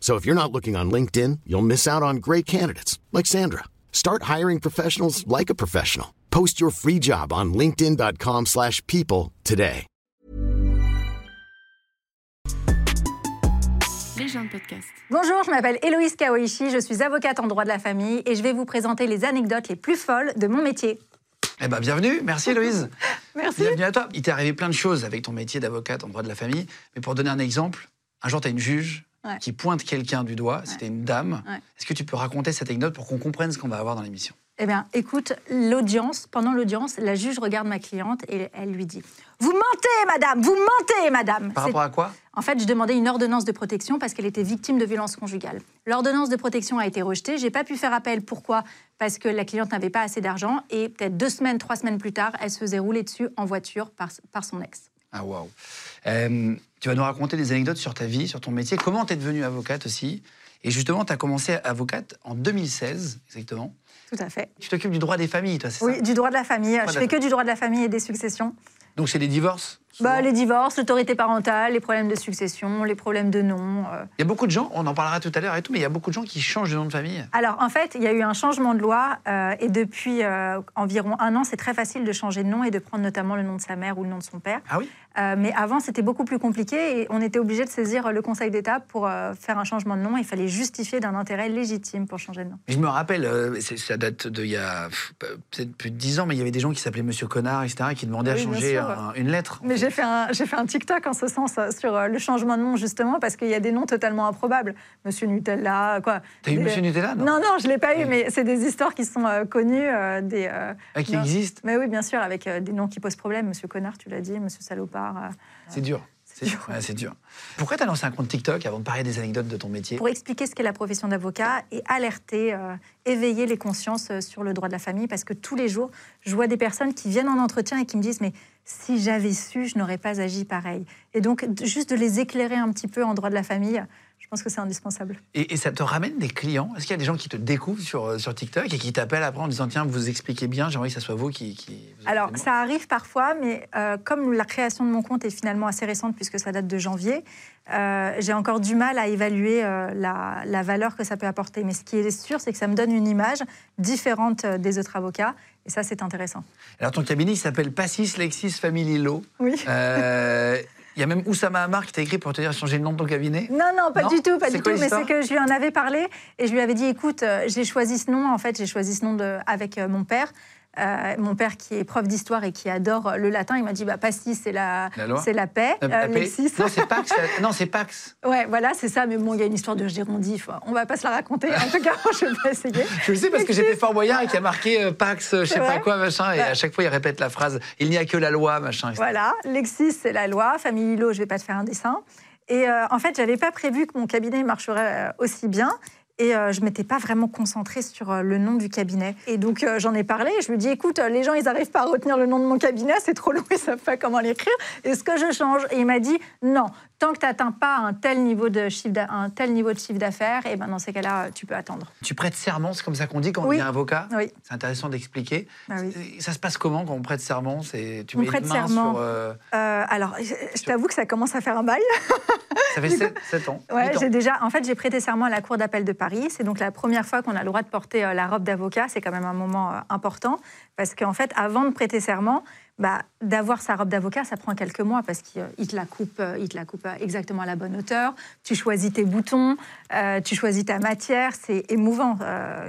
So if you're not looking on LinkedIn, you'll miss out on great candidates like Sandra. Start hiring professionals like a professional. Post your free job on linkedin.com/people slash people today. Légende podcast. Bonjour, je m'appelle Héloïse Kaoichi, je suis avocate en droit de la famille et je vais vous présenter les anecdotes les plus folles de mon métier. Eh ben bienvenue, merci Héloïse. Merci. Bienvenue à toi. Il t'est arrivé plein de choses avec ton métier d'avocate en droit de la famille. Mais pour donner un exemple, un jour tu as une juge Ouais. qui pointe quelqu'un du doigt, c'était une dame. Ouais. Est-ce que tu peux raconter cette anecdote pour qu'on comprenne ce qu'on va avoir dans l'émission? Eh bien, écoute, l'audience, pendant l'audience, la juge regarde ma cliente et elle lui dit Vous mentez, madame, vous mentez, madame Par rapport à quoi? En fait, je demandais une ordonnance de protection parce qu'elle était victime de violences conjugales. L'ordonnance de protection a été rejetée. J'ai pas pu faire appel. Pourquoi? Parce que la cliente n'avait pas assez d'argent et peut-être deux semaines, trois semaines plus tard, elle se faisait rouler dessus en voiture par, par son ex. Ah waouh. Tu vas nous raconter des anecdotes sur ta vie, sur ton métier. Comment tu es devenue avocate aussi? Et justement, tu as commencé avocate en 2016, exactement. Tout à fait. Tu t'occupes du droit des familles, toi, c'est Oui, ça? du droit de la famille. Droit Je fais que du droit de la famille et des successions. Donc c'est les divorces? Bah, les divorces, l'autorité parentale, les problèmes de succession, les problèmes de nom. euh. Il y a beaucoup de gens, on en parlera tout à l'heure et tout, mais il y a beaucoup de gens qui changent de nom de famille. Alors, en fait, il y a eu un changement de loi euh, et depuis euh, environ un an, c'est très facile de changer de nom et de prendre notamment le nom de sa mère ou le nom de son père. Ah oui? Mais avant, c'était beaucoup plus compliqué et on était obligé de saisir le Conseil d'État pour faire un changement de nom. Il fallait justifier d'un intérêt légitime pour changer de nom. Je me rappelle, ça date d'il y a peut-être plus de 10 ans, mais il y avait des gens qui s'appelaient Monsieur Connard, etc., qui demandaient Oui, à changer un- une lettre. Mais j'ai fait, un, j'ai fait un TikTok en ce sens euh, sur euh, le changement de nom, justement, parce qu'il y a des noms totalement improbables. Monsieur Nutella, quoi. T'as eu Monsieur Nutella non, Non, non, je ne l'ai pas eu, mais c'est des histoires qui sont euh, connues, euh, des, euh, Ah, qui non. existe Mais oui, bien sûr, avec des noms qui posent problème. Monsieur Connard, tu l'as dit, Monsieur Salopard. C'est dur. C'est dur. Ouais, c'est dur. Pourquoi t'as lancé un compte TikTok avant de parler des anecdotes de ton métier? Pour expliquer ce qu'est la profession d'avocat et alerter, euh, éveiller les consciences sur le droit de la famille, parce que tous les jours, je vois des personnes qui viennent en entretien et qui me disent Mais si j'avais su, je n'aurais pas agi pareil. Et donc, juste de les éclairer un petit peu en droit de la famille, je pense que c'est indispensable. et, et ça te ramène des clients? Est-ce qu'il y a des gens qui te découvrent sur, euh, sur TikTok et qui t'appellent après en disant Tiens, vous expliquez bien, j'aimerais que ça soit vous qui. qui vous Alors, ça arrive parfois, mais euh, comme la création de mon compte est finalement assez récente, puisque ça date de janvier, euh, j'ai encore du mal à évaluer euh, la, la valeur que ça peut apporter. Mais ce qui est sûr, c'est que ça me donne une image différente euh, des autres avocats, et ça, c'est intéressant. Alors, ton cabinet, il s'appelle Passis Lexis Family Law. Oui. Euh, Il y a même Oussama Hamar qui t'a écrit pour te dire changer le nom de ton cabinet. Non, non, pas Non du tout, pas du quoi tout. Mais c'est que je lui en avais parlé et je lui avais dit, écoute, j'ai choisi ce nom. En fait, j'ai choisi ce nom de, avec mon père. Euh, mon père qui est prof d'histoire et qui adore le latin, il m'a dit, bah, Pastis, c'est la, c'est la paix. Euh, Euh, Lexis. Non, c'est Pax. non, c'est Pax. Ouais, voilà, c'est ça. Mais bon, il y a une histoire de gérondif. On va pas se la raconter. En tout cas, je vais pas essayer. Je le sais parce que j'étais Fort Boyard et qu'il y a marqué euh, Pax, euh, je sais pas quoi, machin. Et à chaque fois, il répète la phrase Il n'y a que la loi, machin. etc. Voilà, Lexis, c'est la loi. Famille Lilo, je vais pas te faire un dessin. Et en fait, j'avais pas prévu que mon cabinet marcherait aussi bien. Et euh, je m'étais pas vraiment concentrée sur euh, le nom du cabinet. Et donc, euh, j'en ai parlé. Je lui dit, écoute, euh, les gens, ils n'arrivent pas à retenir le nom de mon cabinet. C'est trop long, ils savent pas comment l'écrire. Est-ce que je change? Et il m'a dit, non, tant que tu n'atteins pas un tel niveau de chiffre un tel niveau de chiffre d'affaires, et ben dans ces cas-là, tu peux attendre. Tu prêtes serment, c'est comme ça qu'on dit quand on devient avocat Oui. C'est intéressant d'expliquer. Oui. Ça se passe comment quand on prête serment? C'est tu On mets prête une main serment. sur. euh, Euh, alors, je, je t'avoue que ça commence à faire un bail. Ça fait 7, ans. Ouais, j'ai déjà, en fait, j'ai prêté serment à la Cour d'appel de Paris. C'est donc la première fois qu'on a le droit de porter euh, la robe d'avocat. C'est quand même un moment euh, important parce qu'en fait, avant de prêter serment, bah, d'avoir sa robe d'avocat, ça prend quelques mois parce qu'il il te la coupe, il te la coupe euh, exactement à la bonne hauteur. Tu choisis tes boutons, tu choisis ta matière. C'est émouvant.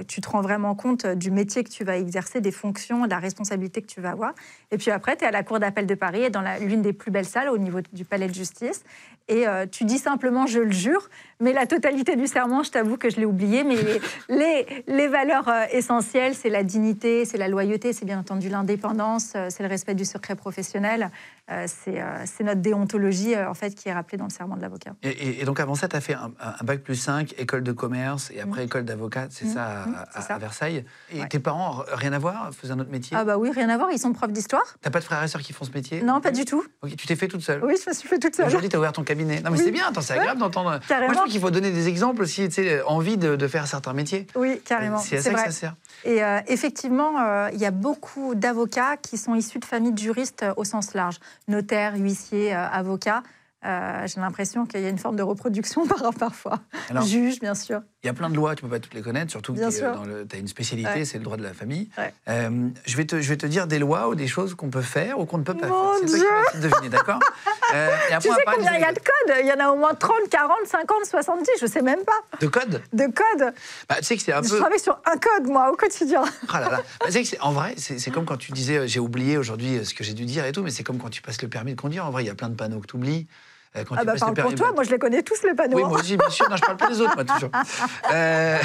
Tu te rends vraiment compte du métier que tu vas exercer, des fonctions, de la responsabilité que tu vas avoir. Et puis après, tu es à la Cour d'appel de Paris, dans la- l'une des plus belles salles au niveau du palais de justice. Et tu dis simplement je le jure, mais la totalité du serment, je t'avoue que je l'ai oublié. Mais les, les, les valeurs euh, essentielles, c'est la dignité, c'est la loyauté, c'est bien entendu l'indépendance, euh, c'est le respect du secret professionnel. Euh, c'est c'est notre déontologie en fait qui est rappelée dans le serment de l'avocat. Et, et- et donc avant ça, tu as fait un, un bac plus 5, école de commerce et après école d'avocat, c'est Mm. ça, à, Mm, à- c'est ça. à Versailles. Et Ouais. tes parents, rien à voir, faisaient un autre métier? Ah bah oui, rien à voir, ils sont profs d'histoire T'as pas de frères et sœurs qui font ce métier? Non, pas du tout. Ok, tu t'es fait toute seule Oui, je me suis fait toute seule. Aujourd'hui, tu as ouvert ton cabinet. Non, mais Oui. c'est bien, attends, c'est agréable d'entendre. Moi, Carrément. Qu'il faut donner des exemples aussi, tu sais, envie de, de faire certains métiers. Oui, carrément. C'est à ça que ça sert. Et euh, effectivement, euh, il y a beaucoup d'avocats qui sont issus de familles de juristes euh, au sens large. Notaires, huissiers, avocats. Euh, J'ai l'impression qu'il y a une forme de reproduction par parfois. Alors- Juge, bien sûr. Il y a plein de lois, tu peux pas toutes les connaître, surtout que Bien tu as une spécialité, Ouais. c'est le droit de la famille. Ouais. Euh, je, vais te, je vais te dire des lois ou des choses qu'on peut faire ou qu'on ne peut pas Mon faire. C'est qui Dieu essayer de deviner, d'accord Euh, et après, Tu sais combien il y a de codes? Il y en a au moins 30, 40, 50, 70, je sais même pas. de code De codes. bah, Tu sais que c'est un Je peu. travaille sur un code, moi, au quotidien. Ah là là. Bah, tu sais que c'est- en vrai, c'est c'est comme quand tu disais euh, j'ai oublié aujourd'hui euh, ce que j'ai dû dire et tout, mais c'est comme quand tu passes le permis de conduire. En vrai, il y a plein de panneaux que tu oublies. Euh, quand Ah bah parle pour toi, moi je les connais tous les panneaux. Oui, moi aussi, bien sûr. Non, je parle pas des autres, moi, toujours. Euh,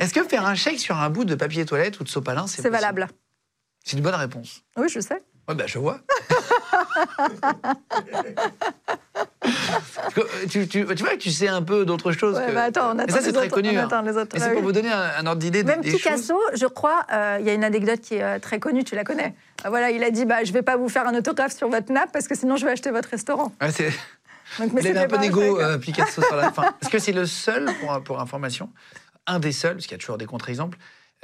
Est-ce que faire un chèque sur un bout de papier toilette ou de sopalin, c'est C'est valable. C'est une bonne réponse. Oui, je sais. Ouais, bah, je vois. Euh, tu, tu- tu vois que tu sais un peu d'autres choses. Ouais, que- bah attends, on Mais attend ça, c'est très autres, connu. on hein. Et c'est Bah pour vous donner un, un ordre d'idée Même des. Picasso, je crois, euh, il y a une anecdote qui est euh, très connue, tu la connais. Ah, voilà, il a dit bah, Je vais pas vous faire un autographe sur votre nappe parce que sinon je vais acheter votre restaurant. Ouais, c'est- Donc, mais Il avait un peu euh, Picasso, sur la fin. Parce que c'est le seul, pour, pour information, un des seuls, parce qu'il y a toujours des contre-exemples,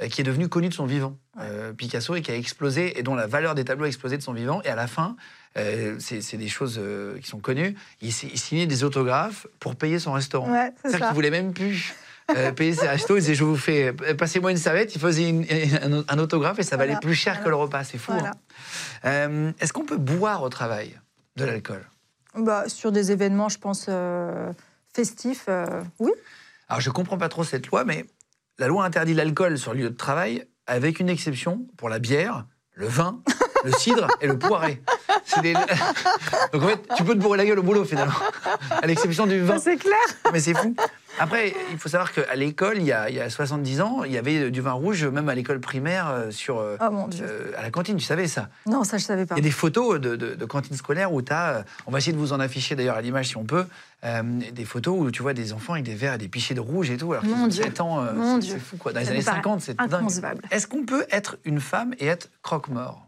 qui est devenu connu de son vivant, euh, Picasso, et qui a explosé, et dont la valeur des tableaux a explosé de son vivant. Et à la fin, euh, c'est des choses euh, qui sont connues, il, signait des autographes pour payer son restaurant. Ouais, c'est C'est-à-dire qu'il voulait même plus euh, payer ses restos. Il disait, je vous fais, euh, passez-moi une serviette. Il faisait une- un, un autographe et ça valait plus cher voilà. que le repas. C'est fou. Voilà. hein. Euh, Est-ce qu'on peut boire au travail de l'alcool? Bah, sur des événements, je pense, euh, festifs, euh, oui. Alors, je comprends pas trop cette loi, mais la loi interdit l'alcool sur le lieu de travail avec une exception pour la bière, le vin, le cidre et le poiré. Des- Donc, en fait, tu peux te bourrer la gueule au boulot, finalement. À l'exception du vin. C'est clair. Mais c'est fou. Après, il faut savoir qu'à l'école, il, y a- il y a 70 ans, il y avait du vin rouge, même à l'école primaire, euh, sur, euh, Oh mon Dieu. euh, à la cantine, tu savais ça? Non, ça, je savais pas. Il y a des photos de, de, de cantines scolaires où tu as, on va essayer de vous en afficher d'ailleurs à l'image si on peut, euh, des photos où tu vois des enfants avec des verres et des pichets de rouge et tout, alors Mon Dieu. 7 ans, euh, Mon c'est- fou quoi. Dans les années me paraît 50, c'est dingue. inconcevable. Est-ce qu'on peut être une femme et être croque-mort?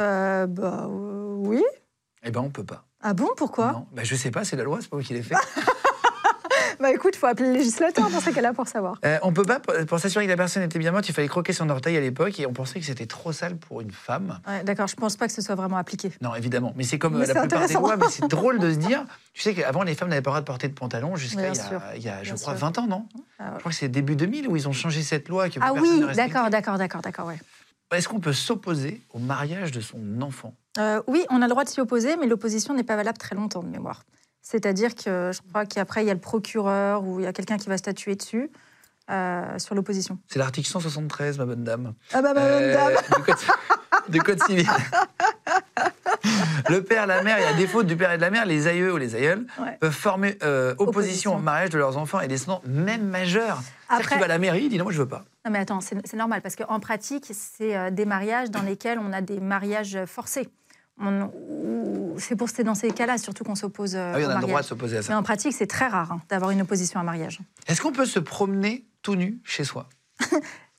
Euh, bah euh, oui. Eh ben on peut pas. Ah bon, pourquoi? Non, ben, je sais pas, c'est la loi, c'est pas moi qui l'ai fait. Bah écoute, faut appeler le législateur dans ces cas-là pour savoir. Euh, on peut pas, pour s'assurer que la personne était bien morte, il fallait croquer son orteil à l'époque et on pensait que c'était trop sale pour une femme. Ouais, D'accord, je pense pas que ce soit vraiment appliqué. Non, évidemment. Mais c'est comme Mais la plupart des lois, mais c'est drôle de se dire. Tu sais qu'avant, les femmes n'avaient pas le droit de porter de pantalon jusqu'à il y a, sûr. il y a, je Bien crois, sûr. 20 ans, non? Ah ouais. Je crois que c'est début 2000 où ils ont changé cette loi. Que Ah oui, d'accord, d'accord, d'accord, d'accord, ouais. Est-ce qu'on peut s'opposer au mariage de son enfant? Euh, oui, on a le droit de s'y opposer, mais l'opposition n'est pas valable très longtemps de mémoire. C'est-à-dire que je crois qu'après, il y a le procureur ou il y a quelqu'un qui va statuer dessus euh, sur l'opposition. C'est l'article 173, ma bonne dame. Ah bah, madame, Euh, dame du, code, civil. le père, la mère, et à défaut du père et de la mère, les aïeux ou les aïeules Ouais. peuvent former euh, opposition, Opposition. au mariage de leurs enfants et descendants, même majeurs. Après- qu'il va à la mairie, il dit non, moi je veux pas. Non mais attends, c'est normal, parce qu'en pratique, c'est euh, des mariages dans lesquels on a des mariages forcés. C'est pour dans ces cas-là surtout qu'on s'oppose euh, Ah oui, on a le droit de s'opposer à ça. Mais en pratique, c'est très rare hein, d'avoir une opposition à un mariage. Est-ce qu'on peut se promener tout nu chez soi?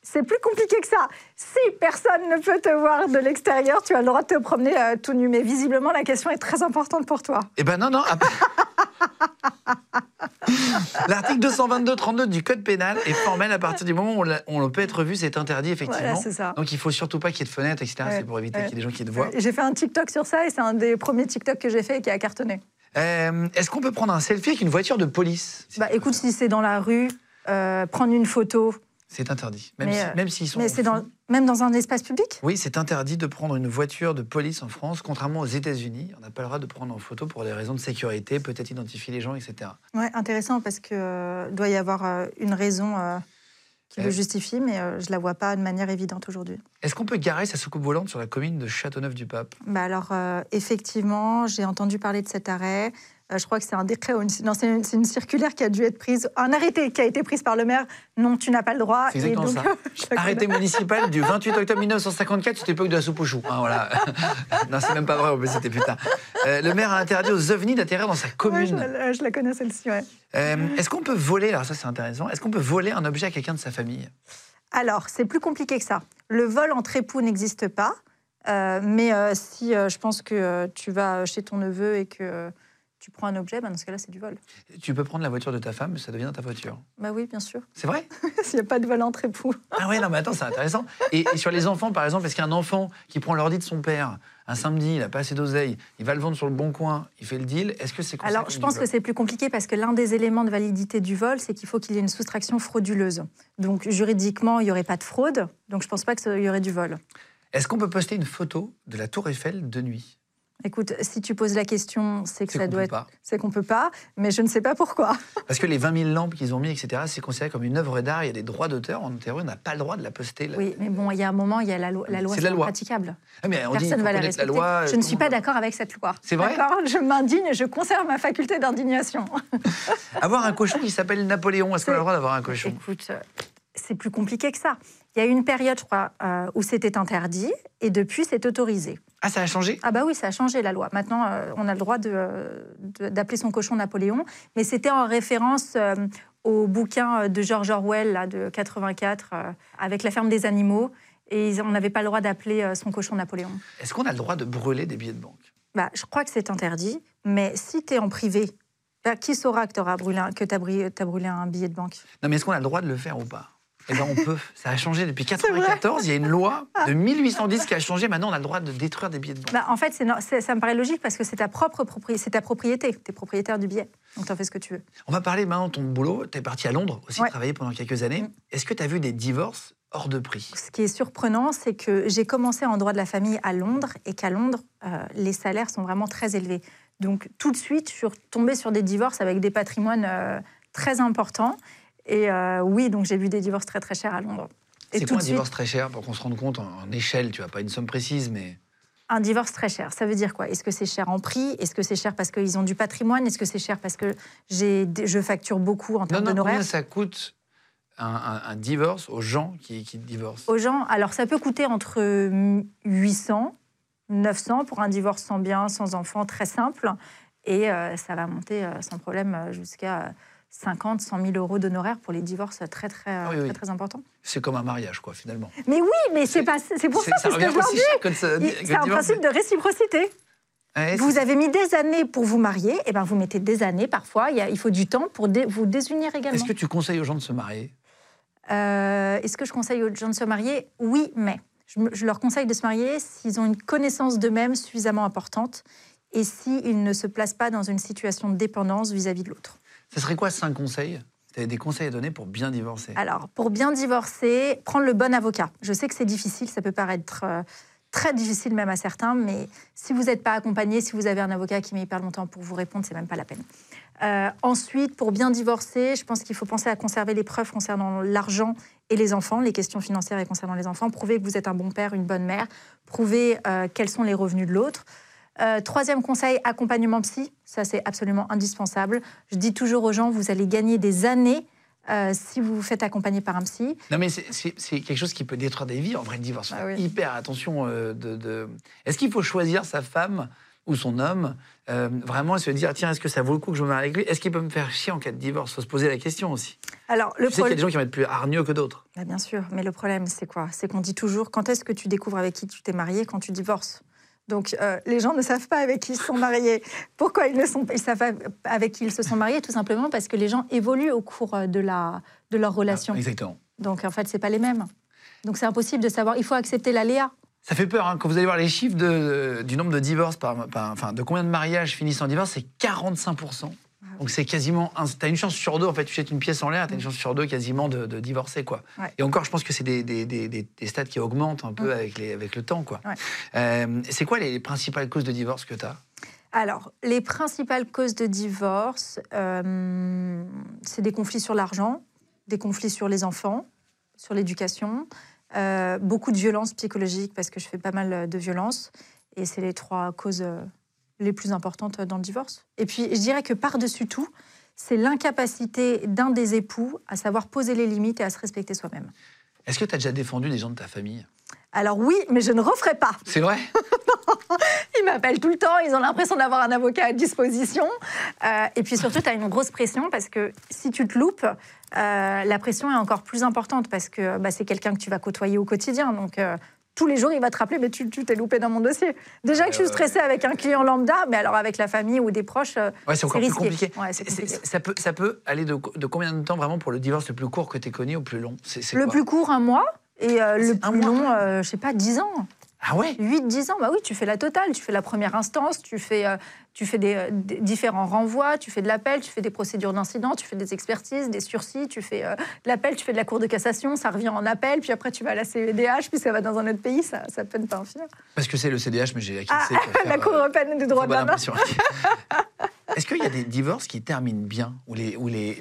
C'est plus compliqué que ça. Si personne ne peut te voir de l'extérieur, tu as le droit de te promener euh, tout nu. Mais visiblement, la question est très importante pour toi. Eh ben non, non. après- L'article 222-32 du Code pénal est formel à partir du moment où on, peut être vu, c'est interdit effectivement. Voilà, c'est ça. Donc il faut surtout pas qu'il y ait de fenêtres, etc. Ouais, c'est pour éviter ouais. qu'il y ait des gens qui te voient. Et J'ai fait un TikTok sur ça et c'est un des premiers TikTok que j'ai fait et qui a cartonné. Euh, Est-ce qu'on peut prendre un selfie avec une voiture de police Bah écoute, si c'est dans la rue, euh, prendre une photo, C'est interdit. Même Mais, si- euh, même s'ils sont. mais c'est dans, même dans un espace public? Oui, c'est interdit de prendre une voiture de police en France, contrairement aux États-Unis. On n'a pas le droit de prendre en photo pour des raisons de sécurité, peut-être identifier les gens, etc. Ouais, intéressant parce que euh, doit y avoir euh, une raison euh, qui le justifie, mais euh, je la vois pas de manière évidente aujourd'hui. Est-ce qu'on peut garer sa soucoupe volante sur la commune de Châteauneuf-du-Pape? Bah alors, effectivement, j'ai entendu parler de cet arrêt. Euh, je crois que c'est un décret ou une, non, c'est une, circulaire qui a dû être prise, un arrêté qui a été prise par le maire. Non, tu n'as pas le droit. C'est exactement donc, ça. Arrêté municipal du 28 octobre 1954, c'était l'époque de la soupe aux choux. hein, voilà. non, c'est même pas vrai, mais c'était putain. Euh, le maire a interdit aux ovnis d'atterrir dans sa connais. Ouais, je, commune. je la connais celle-ci, ouais. Euh, est-ce qu'on peut voler, alors ça c'est intéressant, est-ce qu'on peut voler un objet à quelqu'un de sa famille? Alors, c'est plus compliqué que ça. Le vol entre époux n'existe pas. euh, mais si je pense que tu vas chez ton neveu et que tu prends un objet, ben, dans ce cas-là, c'est du vol. Tu peux prendre la voiture de ta femme, ça devient ta voiture. Bah oui, bien sûr. C'est vrai S'il n'y a pas de vol entre époux. Ah ouais, non mais attends, c'est intéressant. Et, et sur les enfants, par exemple, est-ce qu'un enfant qui prend l'ordi de son père un samedi, il n'a pas assez d'oseille, il va le vendre sur le bon coin, il fait le deal, est-ce que c'est Alors, je pense que c'est plus compliqué parce que l'un des éléments de validité du vol, c'est qu'il faut qu'il y ait une soustraction frauduleuse. Donc, juridiquement, il n'y aurait pas de fraude. Donc, je ne pense pas qu'il y aurait du vol. Est-ce qu'on peut poster une photo de la Tour Eiffel de nuit? Écoute, si tu poses la question, c'est que ça qu'on doit peut être. pas. C'est qu'on peut pas, mais je ne sais pas pourquoi. Parce que les 20 000 lampes qu'ils ont mis, etc., c'est considéré comme une œuvre d'art, il y a des droits d'auteur, en théorie, on n'a pas le droit de la poster. là. Oui, mais bon, il y a un moment, il y a la loi, la loi C'est la loi. impraticable. Ah, mais on Personne ne va la la respecter. loi, je ne suis pas d'accord avec cette loi. C'est vrai D'accord? Je m'indigne, je conserve ma faculté d'indignation. Avoir un cochon qui s'appelle Napoléon, est-ce qu'on a le droit d'avoir un cochon? Écoute, euh, c'est plus compliqué que ça. Il y a eu une période, je crois, euh, où c'était interdit, et depuis, c'est autorisé. Ah, ça a changé? Ah bah oui, ça a changé la loi. Maintenant, euh, on a le droit euh, d'appeler son cochon Napoléon, mais c'était en référence euh, au bouquin de George Orwell là, de 84 euh, avec la ferme des animaux, et on n'avait pas le droit d'appeler son cochon Napoléon. Est-ce qu'on a le droit de brûler des billets de banque? Bah, je crois que c'est interdit, mais si tu es en privé, bah, qui saura que tu as brûlé un billet de banque? Non, mais est-ce qu'on a le droit de le faire ou pas? Eh bien, on peut. Ça a changé depuis vrai. 94. Il y a une loi de 1810 qui a changé. Maintenant, on a le droit de détruire des billets de banque. bah, En fait, ça me paraît logique parce que c'est ta propre propriété, c'est ta propriété, tu es propriétaire du billet, donc tu en fais ce que tu veux. On va parler maintenant de ton boulot. Tu es parti à Londres aussi Ouais. travailler pendant quelques années. Mm. Est-ce que tu as vu des divorces hors de prix? Ce qui est surprenant, c'est que j'ai commencé en droit de la famille à Londres et qu'à Londres, euh, les salaires sont vraiment très élevés. Donc tout de suite, je suis tombée sur des divorces avec des patrimoines euh, très importants. Et euh, oui, donc j'ai vu des divorces très très chers à Londres. C'est quoi un suite, divorce très cher pour qu'on se rende compte en, en échelle Tu vois, pas une somme précise, mais. un divorce très cher, ça veut dire quoi? Est-ce que c'est cher en prix? Est-ce que c'est cher parce qu'ils ont du patrimoine? Est-ce que c'est cher parce que je facture beaucoup en termes d'honoraires? combien ça coûte un, un- un divorce aux gens qui, qui divorcent? Aux gens. Alors, ça peut coûter entre 800, 900 pour un divorce sans bien, sans enfant, très simple. Et euh, ça va monter euh, sans problème jusqu'à 50, 100 000 euros d'honoraires pour les divorces très, très, Ah oui, très, oui. très importants. C'est comme un mariage, quoi, finalement. Mais oui, mais c'est pas, c'est pour ça, c'est ce que je leur dis. C'est un principe de réciprocité. Ouais, Vous avez mis des années pour vous marier, et ben vous mettez des années parfois. Il, y a- il faut du temps pour dé- vous désunir également. Est-ce que tu conseilles aux gens de se marier? Euh, Est-ce que je conseille aux gens de se marier? Oui, mais je leur conseille de se marier s'ils ont une connaissance d'eux-mêmes suffisamment importante et s'ils ne se placent pas dans une situation de dépendance vis-à-vis de l'autre. Ça serait quoi cinq conseils? Des conseils à donner pour bien divorcer? Alors, pour bien divorcer, prendre le bon avocat. Je sais que c'est difficile, ça peut paraître euh, très difficile même à certains, mais si vous n'êtes pas accompagné, si vous avez un avocat qui met hyper longtemps pour vous répondre, c'est même pas la peine. Euh, ensuite, pour bien divorcer, je pense qu'il faut penser à conserver les preuves concernant l'argent et les enfants, les questions financières et concernant les enfants. Prouver que vous êtes un bon père, une bonne mère. Prouver euh, quels sont les revenus de l'autre. Euh, troisième conseil, accompagnement psy. Ça, c'est absolument indispensable. Je dis toujours aux gens, vous allez gagner des années euh, si vous vous faites accompagner par un psy. Non, mais c'est- quelque chose qui peut détruire des vies. En vrai, le divorce, Ah oui. hyper attention. euh, de, de- Est-ce qu'il faut choisir sa femme ou son homme euh, Vraiment, et se dire, tiens, est-ce que ça vaut le coup que je me marie avec lui? Est-ce qu'il peut me faire chier en cas de divorce? Faut se poser la question aussi. Alors, le je sais qu'il y a des gens qui vont être plus hargneux que d'autres. Bah, bien sûr, mais le problème, c'est quoi? C'est qu'on dit toujours quand est-ce que tu découvres avec qui tu t'es marié quand tu divorces? Donc, euh, les gens ne savent pas avec qui ils sont mariés. Pourquoi ils ne sont pas Ils savent pas avec qui ils se sont mariés, tout simplement parce que les gens évoluent au cours euh, de, la, de leur relation. Ah, exactement. Donc, en fait, c'est pas les mêmes. Donc, c'est impossible de savoir. Il faut accepter l'aléa. Ça fait peur hein, quand vous allez voir les chiffres de- du nombre de divorces, par, par- enfin de combien de mariages finissent en divorce, c'est 45%. Ah Donc c'est quasiment, un- t'as une chance sur deux en fait, tu jettes une pièce en l'air, t'as une chance sur deux quasiment de, de divorcer quoi. Ouais. Et encore, je pense que c'est des, des, des, des- stats qui augmentent un peu Mm. avec, les, avec le temps quoi. Ouais. Euh, c'est quoi les principales causes de divorce que t'as? Alors, les principales causes de divorce, euh, c'est des conflits sur l'argent, des conflits sur les enfants, sur l'éducation, euh, beaucoup de violences psychologiques parce que je fais pas mal de violences. Et c'est les trois causes les plus importantes dans le divorce. Et puis, je dirais que par-dessus tout, c'est l'incapacité d'un des époux à savoir poser les limites et à se respecter soi-même. Est-ce que tu as déjà défendu des gens de ta famille? Alors oui, mais je ne referai pas. C'est vrai? Ils m'appellent tout le temps, ils ont l'impression d'avoir un avocat à disposition. Euh, et puis surtout, tu as une grosse pression parce que si tu te loupes, euh, la pression est encore plus importante parce que bah, c'est quelqu'un que tu vas côtoyer au quotidien. Donc euh, tous les jours, il va te rappeler, mais tu t'es loupé dans mon dossier. Déjà que je suis stressée avec un client lambda, mais alors avec la famille ou des proches, euh, Ouais, c'est encore plus risqué. compliqué. Ouais, ça, peut, ça peut aller de, de combien de temps vraiment pour le divorce le plus court que tu connu au plus long? Le plus court, un mois. Et euh, le plus long, euh, je sais pas, 10 ans. Ah ouais 8-10 ans, bah oui, tu fais la totale. Tu fais la première instance, tu fais, euh, tu fais des, euh, des différents renvois, tu fais de l'appel, tu fais des procédures d'incident, tu fais des expertises, des sursis, tu fais euh, de l'appel, tu fais de la cour de cassation, ça revient en appel, puis après tu vas à la CEDH, puis ça va dans un autre pays, ça, ça peine pas en finir. Parce que c'est le CDH, mais j'ai acquis Ah, faire, la Cour euh, européenne des droits de l'homme. Est-ce qu'il y a des divorces qui terminent bien Où les, où les,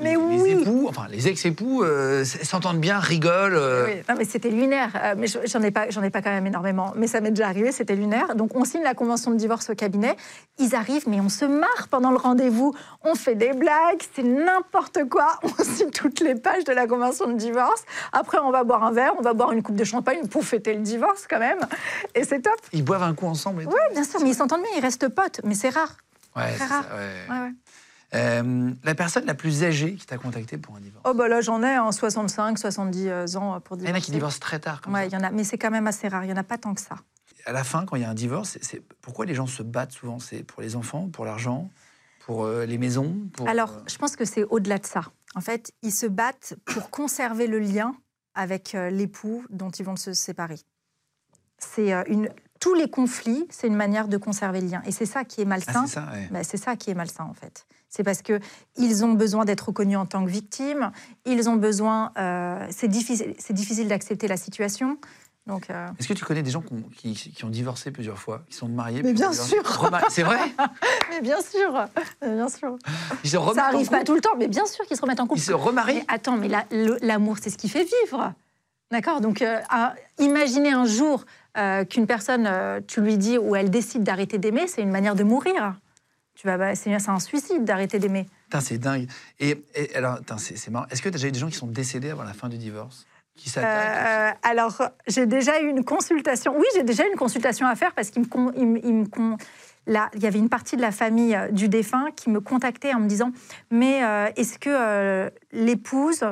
époux, enfin les ex-époux, euh, s'entendent bien, rigolent euh, Oui, non, mais c'était lunaire. Euh, mais je- j'en ai pas, j'en ai pas quand même énormément. Mais ça m'est déjà arrivé, c'était lunaire. Donc on signe la convention de divorce au cabinet. Ils arrivent, mais on se marre pendant le rendez-vous. On fait des blagues, c'est n'importe quoi. On signe toutes les pages de la convention de divorce. Après, on va boire un verre, on va boire une coupe de champagne pour fêter le divorce quand même. Et c'est top. Ils boivent un coup ensemble et tout. Oui, bien sûr, mais ils s'entendent bien, ils restent potes. Mais c'est rare. Ouais, Très rare. ça, ouais. Ouais, ouais. Euh, la personne la plus âgée qui t'a contacté pour un divorce? Oh bah là, j'en ai en 65, 70 ans pour Il y en a divorcer. qui divorcent très tard. Comme Ouais, ça. y en a, mais c'est quand même assez rare. Il y en a pas tant que ça. À la fin, quand il y a un divorce, c'est- pourquoi les gens se battent souvent? C'est pour les enfants, pour l'argent, pour euh, les maisons pour, Alors, euh, je pense que c'est au-delà de ça. En fait, ils se battent pour conserver le lien avec euh, l'époux dont ils vont se séparer. C'est euh, une tous les conflits, c'est une manière de conserver le lien, et c'est ça qui est ah, malsain. c'est ça, ouais. Bah, c'est ça qui est malsain en fait. C'est parce que ils ont besoin d'être reconnus en tant que victimes. Ils ont besoin. euh, c'est difficile. C'est difficile d'accepter la situation. Donc. euh, Est-ce que tu connais des gens qui ont, qui- qui ont divorcé plusieurs fois, qui sont mariés Mais bien sûr. C'est vrai Mais bien sûr, mais bien sûr. Ils se Ça arrive pas tout le temps, mais bien sûr qu'ils se remettent en couple. Ils se remarient Mais attends, mais la- l'amour, c'est ce qui fait vivre. D'accord? Donc, euh, à- imaginez un jour euh, qu'une personne, euh, tu lui dis ou elle décide d'arrêter d'aimer, c'est une manière de mourir. Tu vas, bah, c'est un suicide d'arrêter d'aimer. C'est dingue. Et, et alors, c'est marrant. Est-ce que tu as déjà eu des gens qui sont décédés avant la fin du divorce? Qui Euh, alors, j'ai déjà eu une consultation. Oui, j'ai déjà eu une consultation à faire parce qu'il me, con- il me- il me con- là, il y avait une partie de la famille euh, du défunt qui me contactait en me disant Mais euh, est-ce que euh, l'épouse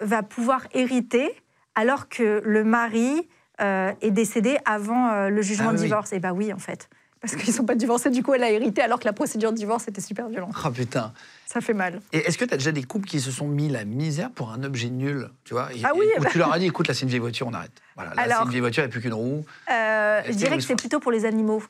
va pouvoir hériter alors que le mari euh, est décédé avant euh, le jugement Ah de oui. divorce Eh bien oui, en fait. Parce qu'ils ne sont pas divorcés, du coup, elle a hérité alors que la procédure de divorce était super violente. Oh putain. Ça fait mal. Et est-ce que tu as déjà des couples qui se sont mis la misère pour un objet nul Tu vois? Et- Ah oui, et bah. tu leur as dit écoute, là, c'est une vieille voiture, on arrête. Voilà, là, c'est une vieille voiture, il n'y a plus qu'une roue. Euh, je dirais que c'est plutôt pour les animaux.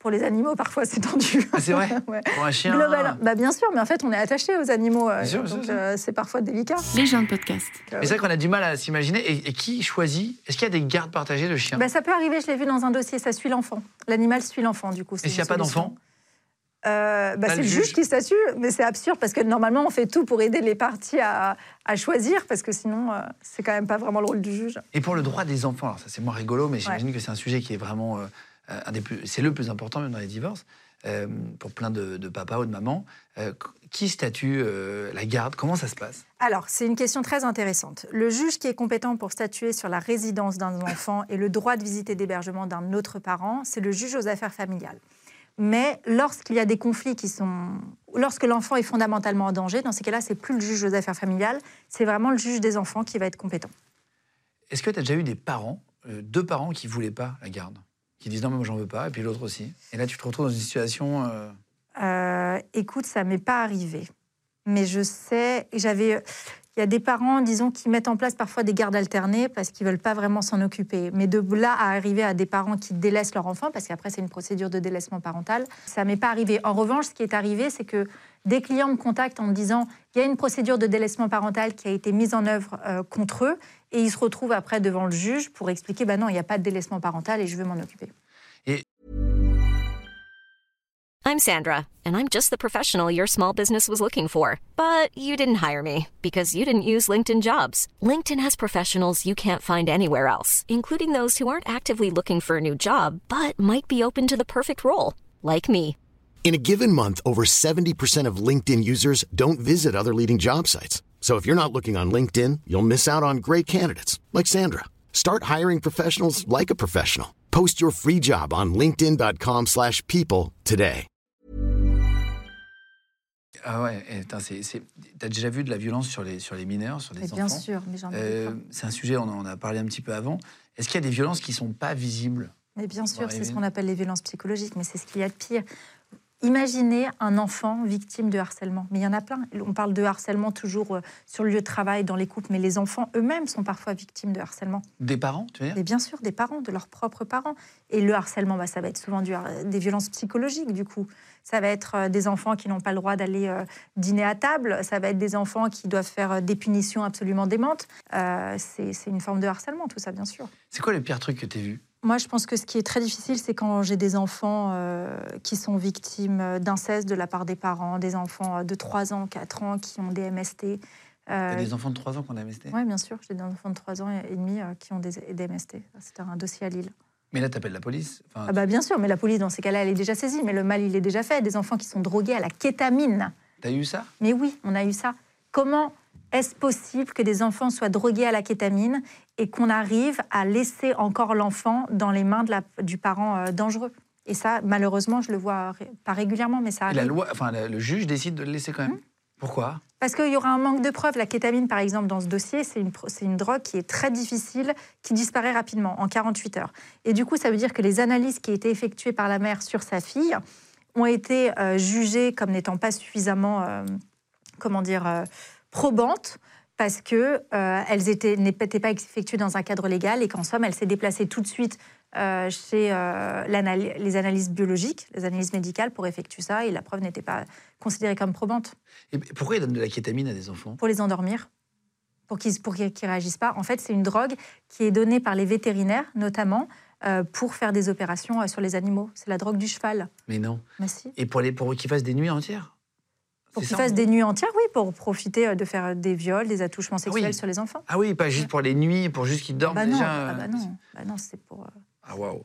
Pour les animaux, parfois, c'est tendu. Ah, c'est vrai Ouais. Pour un chien Global. Bah, bien sûr, mais en fait, on est attaché aux animaux. euh, Bien sûr, donc, euh, c'est parfois délicat. Les gens de podcast. Euh, Mais c'est vrai qu'on a du mal à s'imaginer. Et, et qui choisit? Est-ce qu'il y a des gardes partagées de chiens? Bah, ça peut arriver, je l'ai vu dans un dossier, ça suit l'enfant. L'animal suit l'enfant, du coup. c'est Et s'il n'y a pas d'enfant? Euh, bah, C'est le juge? juge. qui statue, mais c'est absurde parce que normalement, on fait tout pour aider les parties à, à choisir, parce que sinon, euh, c'est quand même pas vraiment le rôle du juge. Et pour le droit des enfants, alors ça c'est moins rigolo, mais j'imagine que c'est un sujet qui est vraiment euh, euh, c'est le plus important même dans les divorces euh, pour plein de, de papas ou de mamans. Euh, qui statue euh, la garde? Comment ça se passe? Alors, c'est une question très intéressante. Le juge qui est compétent pour statuer sur la résidence d'un enfant et le droit de visite et d'hébergement d'un autre parent, c'est le juge aux affaires familiales. Mais lorsqu'il y a des conflits qui sont. Lorsque l'enfant est fondamentalement en danger, dans ces cas-là, c'est plus le juge aux affaires familiales, c'est vraiment le juge des enfants qui va être compétent. Est-ce que tu as déjà eu des parents, deux parents qui voulaient pas la garde, qui disent non mais moi j'en veux pas, et puis l'autre aussi. Et là tu te retrouves dans une situation. euh, Euh, écoute, ça m'est pas arrivé. Mais je sais, j'avais, il y a des parents, disons, qui mettent en place parfois des gardes alternées parce qu'ils veulent pas vraiment s'en occuper. Mais de là à arriver à des parents qui délaissent leur enfant, parce qu'après c'est une procédure de délaissement parental, ça m'est pas arrivé. En revanche, ce qui est arrivé, c'est que des clients me contactent en me disant il y a une procédure de délaissement parental qui a été mise en œuvre euh, contre eux, et ils se retrouvent après devant le juge pour expliquer bah non, il n'y a pas de délaissement parental et je veux m'en occuper. I'm Sandra, and I'm just the professional your small business was looking for. But you didn't hire me because you didn't use LinkedIn jobs. LinkedIn has professionals you can't find anywhere else, including those who aren't actively looking for a new job but might be open to the perfect role, like me. In a given month, over 70% of LinkedIn users don't visit other leading job sites. So if you're not looking on LinkedIn, you'll miss out on great candidates like Sandra. Start hiring professionals like a professional. Post your free job on linkedin.com/people slash people today. Ah ouais, c'est- t'as déjà vu de la violence sur les, sur les mineurs, sur les Mais enfants bien sûr, mais j'en ai Euh, C'est un sujet, on en a parlé un petit peu avant. Est-ce qu'il y a des violences qui sont pas visibles Mais bien sûr, c'est ce qu'on appelle les violences psychologiques, mais c'est ce qu'il y a de pire. Imaginez un enfant victime de harcèlement. Mais il y en a plein. On parle de harcèlement toujours euh, sur le lieu de travail, dans les couples, mais les enfants eux-mêmes sont parfois victimes de harcèlement. Des parents, tu veux dire? Et bien sûr, des parents, de leurs propres parents. Et le harcèlement, bah, ça va être souvent du des violences psychologiques, du coup. Ça va être euh, des enfants qui n'ont pas le droit d'aller euh, dîner à table. Ça va être des enfants qui doivent faire des punitions absolument démentes. Euh, c'est une forme de harcèlement, tout ça, bien sûr. C'est quoi le pire truc que t'as vu? Moi, je pense que ce qui est très difficile, c'est quand j'ai des enfants euh, qui sont victimes d'inceste de la part des parents, des enfants euh, de 3 ans, 4 ans qui ont des MST. Euh, T'as des enfants de 3 ans qu'on a MST Oui, bien sûr, j'ai des enfants de 3 ans et demi euh, qui ont des, des MST. C'était un dossier à Lille. Mais là, t'appelles la police. Enfin, Ah bah bien sûr, mais la police, dans ces cas-là, elle est déjà saisie, mais le mal, il est déjà fait. Des enfants qui sont drogués à la kétamine. T'as eu ça? Mais oui, on a eu ça. Comment est-ce possible que des enfants soient drogués à la kétamine et qu'on arrive à laisser encore l'enfant dans les mains de la- du parent euh, dangereux Et ça, malheureusement, je le vois ré- pas régulièrement, mais ça Et arrive. la loi, enfin, le juge décide de le laisser quand même. Mmh. Pourquoi? Parce qu'il y aura un manque de preuves. La kétamine, par exemple, dans ce dossier, c'est une, drogue qui est très difficile, qui disparaît rapidement, en 48 heures. Et du coup, ça veut dire que les analyses qui étaient effectuées par la mère sur sa fille ont été euh, jugées comme n'étant pas suffisamment, euh, comment dire, probantes parce que euh, n'étaient pas effectuées dans un cadre légal et qu'en somme, elle s'est déplacée tout de suite euh, chez euh, les analyses biologiques, les analyses médicales pour effectuer ça et la preuve n'était pas considérée comme probante Et pourquoi ils donnent de la kétamine à des enfants? Pour les endormir, pour qu'ils qu'ils réagissent pas. En fait, c'est une drogue qui est donnée par les vétérinaires, notamment, euh, pour faire des opérations sur les animaux. C'est la drogue du cheval. Mais non. Mais si. Et pour, les, pour qu'ils fassent des nuits entières? Pour qu'ils fassent en des nuits entières, oui, pour profiter euh, de faire des viols, des attouchements sexuels oui. sur les enfants. Ah oui, pas juste pour les nuits, pour juste qu'ils dorment bah non, déjà. ah bah non, bah non, c'est pour. euh, Ah waouh.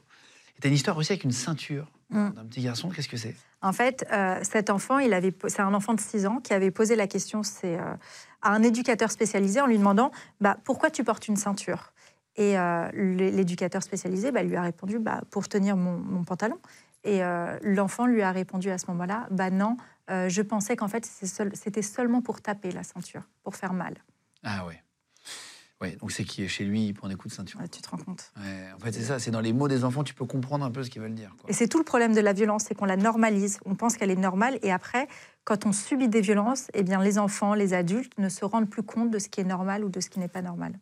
Et t'as une histoire aussi avec une ceinture Mm. d'un petit garçon. Qu'est-ce que c'est? En fait, euh, cet enfant, il avait, c'est un enfant de 6 ans qui avait posé la question c'est, euh, à un éducateur spécialisé en lui demandant bah, pourquoi tu portes une ceinture? Et euh, l'é- l'éducateur spécialisé bah, lui a répondu bah, pour tenir mon, mon pantalon. Et euh, l'enfant lui a répondu à ce moment-là bah non, euh, je pensais qu'en fait c'était seulement pour taper la ceinture, pour faire mal. Ah ouais. Ouais, donc c'est qui est chez lui, il prend des coups de ceinture. Ouais, tu te rends compte Ouais, en fait, c'est ça, c'est dans les mots des enfants, tu peux comprendre un peu ce qu'ils veulent dire. quoi. Et c'est tout le problème de la violence, c'est qu'on la normalise. On pense qu'elle est normale et après, quand on subit des violences, eh bien, les enfants, les adultes ne se rendent plus compte de ce qui est normal ou de ce qui n'est pas normal.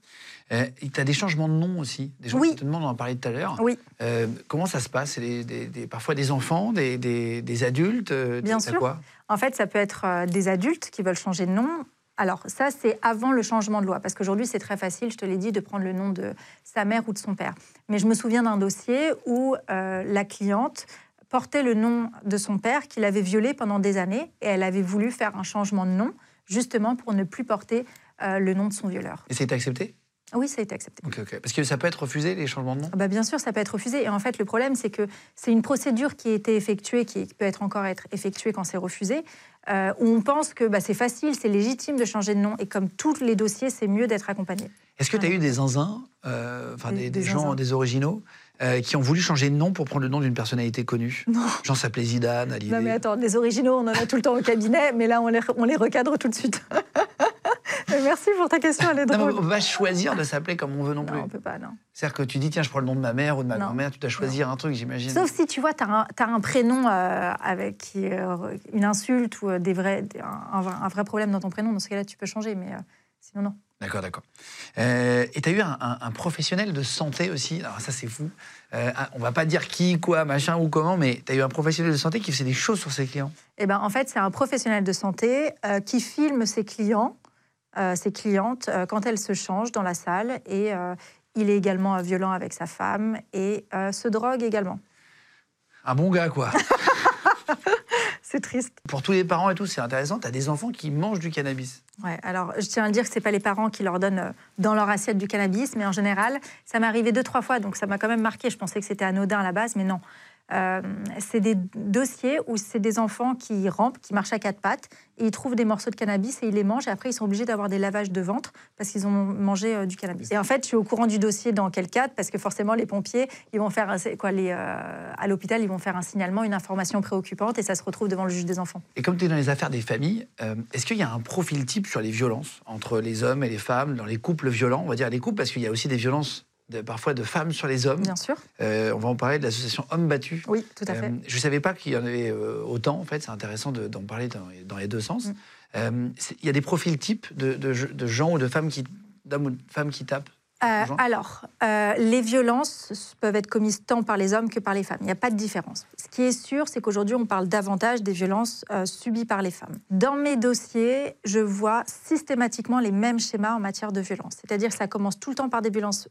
Euh, tu as des changements de nom aussi. Des gens Oui. qui te demandent, on en parlait tout à l'heure. Oui. Euh, comment ça se passe? C'est des- des- des- Parfois des enfants, des, adultes Bien sûr. quoi? En fait, ça peut être euh, des adultes qui veulent changer de nom. Alors ça, c'est avant le changement de loi, parce qu'aujourd'hui, c'est très facile, je te l'ai dit, de prendre le nom de sa mère ou de son père. Mais je me souviens d'un dossier où euh, la cliente portait le nom de son père qu'il avait violé pendant des années, et elle avait voulu faire un changement de nom, justement pour ne plus porter euh, le nom de son violeur. Et c'est accepté? Oui, ça a été accepté. Parce que ça peut être refusé, les changements de nom? Ah bah, bien sûr, ça peut être refusé. Et en fait, le problème, c'est que c'est une procédure qui a été effectuée, qui peut être encore être effectuée quand c'est refusé, euh, où on pense que bah, c'est facile, c'est légitime de changer de nom. Et comme tous les dossiers, c'est mieux d'être accompagné. Est-ce que tu as eu des zinzins, euh, enfin Des- des, des des gens, zinzins. des originaux, euh, qui ont voulu changer de nom pour prendre le nom d'une personnalité connue? Non. Genre s'appelait Zidane, Hallyday. Non, mais attends, les originaux, on en a tout le temps au cabinet, mais là, on les, on les recadre tout de suite. Mais Merci pour ta question, elle est Non, on va pas choisir de s'appeler comme on veut non, plus. Non, on peut pas, non. C'est-à-dire que tu dis, tiens, je prends le nom de ma mère ou de ma grand-mère, tu dois choisir un truc, j'imagine. Sauf si tu vois, tu as, un prénom euh, avec euh, une insulte ou euh, des vrais, un, un vrai- problème dans ton prénom. Dans ce cas-là, tu peux changer, mais euh, sinon, non. D'accord, d'accord. Euh, et tu as eu un, un- un professionnel de santé aussi, alors ça c'est fou, euh, un- on va pas dire qui, quoi, machin ou comment, mais tu as eu un professionnel de santé qui faisait des choses sur ses clients? Eh ben, en fait, c'est un professionnel de santé euh, qui filme ses clients, euh, ses clientes, euh, quand elles se changent dans la salle. Et euh, il est également euh, violent avec sa femme et euh, se drogue également. Un bon gars, quoi. C'est triste. Pour tous les parents et tout, c'est intéressant, tu as des enfants qui mangent du cannabis. Ouais, alors, je tiens à le dire que ce n'est pas les parents qui leur donnent euh, dans leur assiette du cannabis, mais en général, ça m'est arrivé deux, trois fois, donc ça m'a quand même marqué. Je pensais que c'était anodin à la base, mais non. Euh, c'est des dossiers où c'est des enfants qui rampent, qui marchent à quatre pattes, et ils trouvent des morceaux de cannabis et ils les mangent. Et après, ils sont obligés d'avoir des lavages de ventre parce qu'ils ont mangé euh, du cannabis. Et en fait, je suis au courant du dossier dans quel cadre, parce que forcément, les pompiers, ils vont faire quoi, euh, à l'hôpital, ils vont faire un signalement, une information préoccupante, et ça se retrouve devant le juge des enfants. Et comme tu es dans les affaires des familles, est-ce qu'il y a un profil type sur les violences entre les hommes et les femmes, dans les couples violents, on va dire les couples, parce qu'il y a aussi des violences parfois de femmes sur les hommes. Bien sûr. Euh, on va en parler de l'association Hommes Battus. Oui, tout à fait. Euh, je ne savais pas qu'il y en avait euh, autant, en fait. C'est intéressant d'en parler dans, les deux sens. Mm. Il y a des profils types de, gens ou de femmes qui, d'hommes ou de femmes qui tapent alors, les violences peuvent être commises tant par les hommes que par les femmes. Il n'y a pas de différence. Ce qui est sûr, c'est qu'aujourd'hui, on parle davantage des violences subies par les femmes. Dans mes dossiers, je vois systématiquement les mêmes schémas en matière de violence. C'est-à-dire que ça commence tout le temps par des violences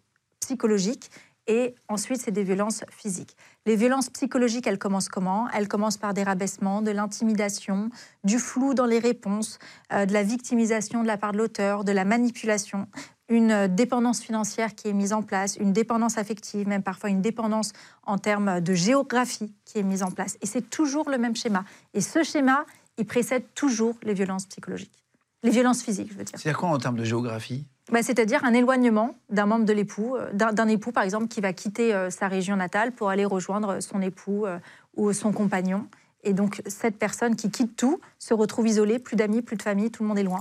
psychologiques et ensuite c'est des violences physiques. Les violences psychologiques, elles commencent comment? Elles commencent par des rabaissements, de l'intimidation, du flou dans les réponses, euh, de la victimisation de la part de l'auteur, de la manipulation, une dépendance financière qui est mise en place, une dépendance affective, même parfois une dépendance en termes de géographie qui est mise en place. Et c'est toujours le même schéma. Et ce schéma, il précède toujours les violences psychologiques. Les violences physiques, je veux dire. C'est-à-dire quoi en termes de géographie? Bah, c'est-à-dire un éloignement d'un membre de l'époux, euh, d'un époux par exemple qui va quitter euh, sa région natale pour aller rejoindre son époux euh, ou son compagnon. Et donc cette personne qui quitte tout se retrouve isolée, plus d'amis, plus de famille, tout le monde est loin.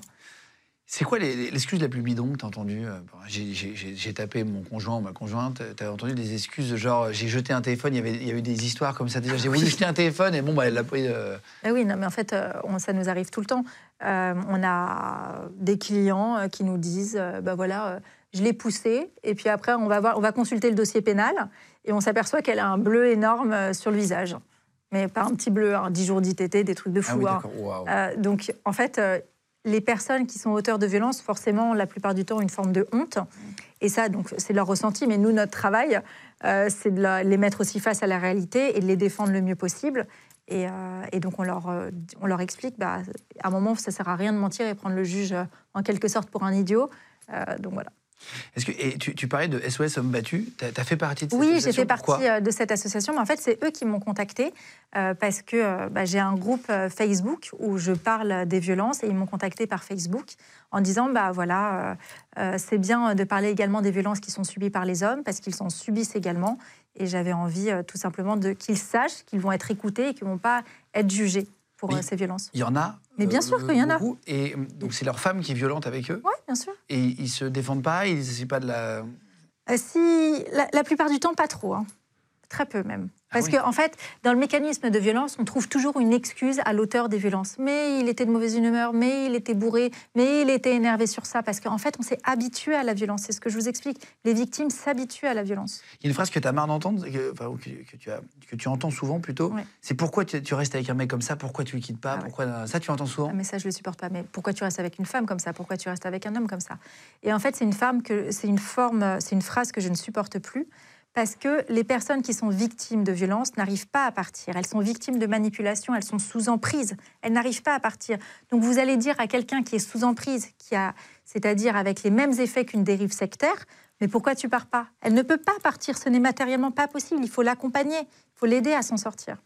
C'est quoi l'excuse la plus bidon que tu as entendue euh, J'ai tapé mon conjoint ou ma conjointe, tu as entendu des excuses genre j'ai jeté un téléphone, il y avait, il y eu des histoires comme ça déjà, j'ai voulu jeter un téléphone et bon, bah, elle l'a pris. Euh. Ah oui, non, mais en fait, euh, ça nous arrive tout le temps. on a des clients qui nous disent bah voilà, je l'ai poussé et puis après, on va, voir, on va consulter le dossier pénal et on s'aperçoit qu'elle a un bleu énorme sur le visage mais pas un petit bleu, 10 jours d'ITT, des trucs de fou. Ah hein. donc, en fait, les personnes qui sont auteurs de violences, forcément, la plupart du temps, une forme de honte. Et ça, donc, c'est leur ressenti. Mais nous, notre travail, euh, c'est de les mettre aussi face à la réalité et de les défendre le mieux possible. Et, euh, donc, on leur, euh, on leur explique, bah, à un moment, ça ne sert à rien de mentir et prendre le juge en quelque sorte pour un idiot. donc voilà. Est-ce que et tu, parlais de SOS Hommes Battus, tu as, fait partie de cette oui, association Oui, j'ai fait partie euh, de cette association, mais en fait, c'est eux qui m'ont contacté euh, parce que euh, bah, j'ai un groupe Facebook où je parle des violences et ils m'ont contacté par Facebook en disant bah voilà, c'est bien de parler également des violences qui sont subies par les hommes parce qu'ils s'en subissent également. Et j'avais envie tout simplement de qu'ils sachent qu'ils vont être écoutés et qu'ils ne vont pas être jugés pour ces violences. Il y en a mais bien sûr qu'il y en a. Et euh, donc c'est leur femme qui est violente avec eux Oui, bien sûr. Et ils se défendent pas, ils n'essayent pas de la... Euh, si, la, la, plupart du temps, pas trop. Hein. Très peu même. Ah Parce qu'en en fait, dans le mécanisme de violence, on trouve toujours une excuse à l'auteur des violences. Mais il était de mauvaise humeur, mais il était bourré, mais il était énervé sur ça. Parce qu'en fait, on s'est habitué à la violence. C'est ce que je vous explique. Les victimes s'habituent à la violence. Il y a une phrase que tu as marre d'entendre, que, que, tu que tu entends souvent plutôt. C'est pourquoi tu, restes avec un mec comme ça? Pourquoi tu ne le quittes pas? Ah pourquoi, Ça, tu entends souvent? Ah, Mais ça, je ne le supporte pas. Mais pourquoi tu restes avec une femme comme ça? Pourquoi tu restes avec un homme comme ça? Et en fait, c'est une, femme que, c'est une, forme, c'est une phrase que je ne supporte plus parce que les personnes qui sont victimes de violences n'arrivent pas à partir. Elles sont victimes de manipulation, elles sont sous emprise, elles n'arrivent pas à partir. Donc vous allez dire à quelqu'un qui est sous emprise, qui a, c'est-à-dire avec les mêmes effets qu'une dérive sectaire, mais pourquoi tu pars pas? Elle ne peut pas partir, ce n'est matériellement pas possible. Il faut l'accompagner, il faut l'aider à s'en sortir.